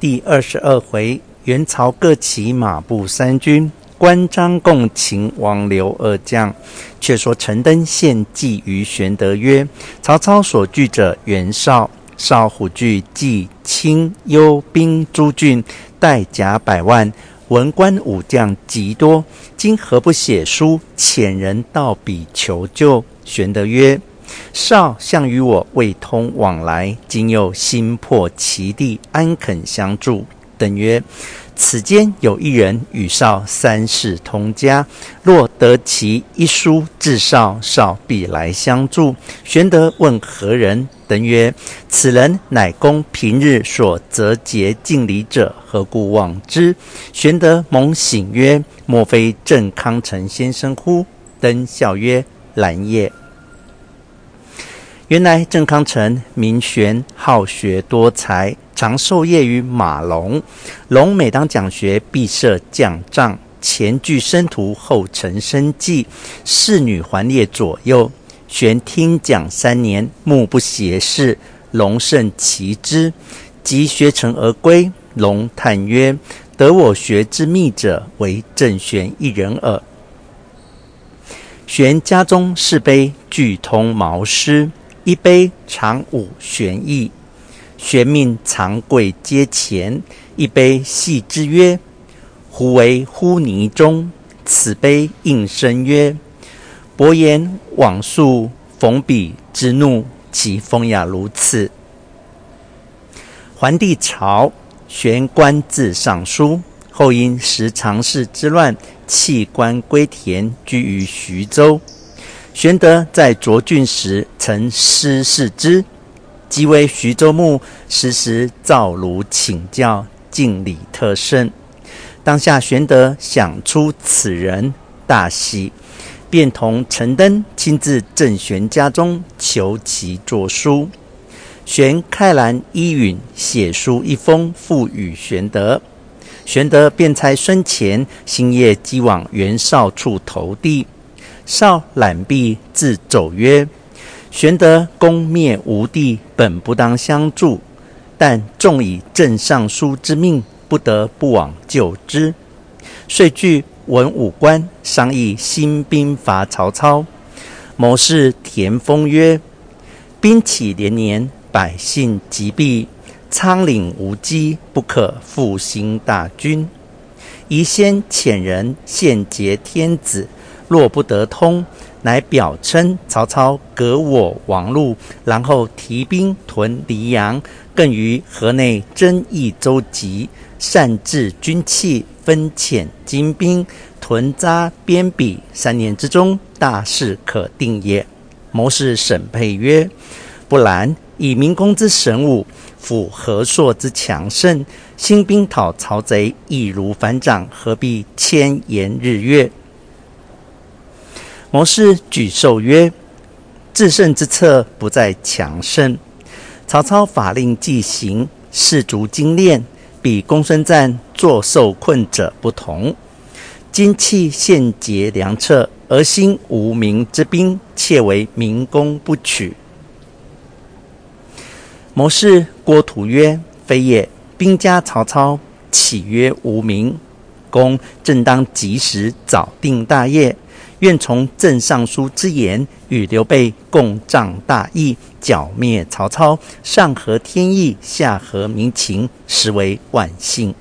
第二十二回，元朝各起马步三军，关张共擒王刘二将。却说陈登献计于玄德曰：“曹操所据者袁绍，绍虎踞冀青幽兵诸郡，带甲百万，文官武将极多。今何不写书遣人到彼求救？”玄德曰：少向与我未通往来，今又新破其地，安肯相助？登曰：此间有一人与少三世通家，若得其一书致少少必来相助。玄德问何人？登曰：此人乃公平日所择节敬礼者，何故忘之？玄德猛醒曰：莫非郑康成先生乎？登笑曰：然也。原来郑康成名玄，好学多才，常受业于马龙。龙每当讲学，必设将帐，前具生徒，后陈生计，侍女环列左右。玄听讲三年，目不斜视，龙甚奇之。及学成而归，龙叹曰：“得我学之秘者，唯郑玄一人耳。”玄家中四碑俱通毛诗。一杯长五玄意，玄命藏贵阶前。一杯系之曰：“胡为乎泥中？”此碑应声曰：“伯言往述逢彼之怒，其风雅如此。”桓帝朝，玄官至尚书，后因十常侍之乱，弃官归田，居于徐州。玄德在涿郡时，曾师事之，即为徐州牧，时时造炉请教，敬礼特甚。当下玄德想出此人，大喜，便同陈登亲自郑玄家中求其作书。玄开兰依允，写书一封，付与玄德。玄德便差孙干星夜即往袁绍处投递。绍览毕，自走曰：“玄德攻灭吴地，本不当相助，但纵以郑尚书之命，不得不往救之。”遂聚文武官商议兴兵伐曹操。谋士田丰曰：“兵起连年，百姓疾弊，仓廪无机，不可复兴大军。宜先遣人献结天子。”若不得通，乃表称曹操革我王路，然后提兵屯黎阳，更于河内征益州籍，善治军器，分遣精兵，屯扎边鄙，三年之中，大事可定也。谋士审配曰：“不然，以明公之神武，辅何硕之强盛，兴兵讨曹贼，易如反掌，何必千言日月？”谋士举授曰：“制胜之策不在强盛。曹操法令既行，士卒精练，比公孙瓒坐受困者不同。今弃献节良策，而兴无名之兵，窃为明公不取。”谋士郭图曰：“非也，兵家曹操岂曰无名？公正当及时早定大业。”愿从郑尚书之言，与刘备共仗大义，剿灭曹操，上合天意，下合民情，实为万幸。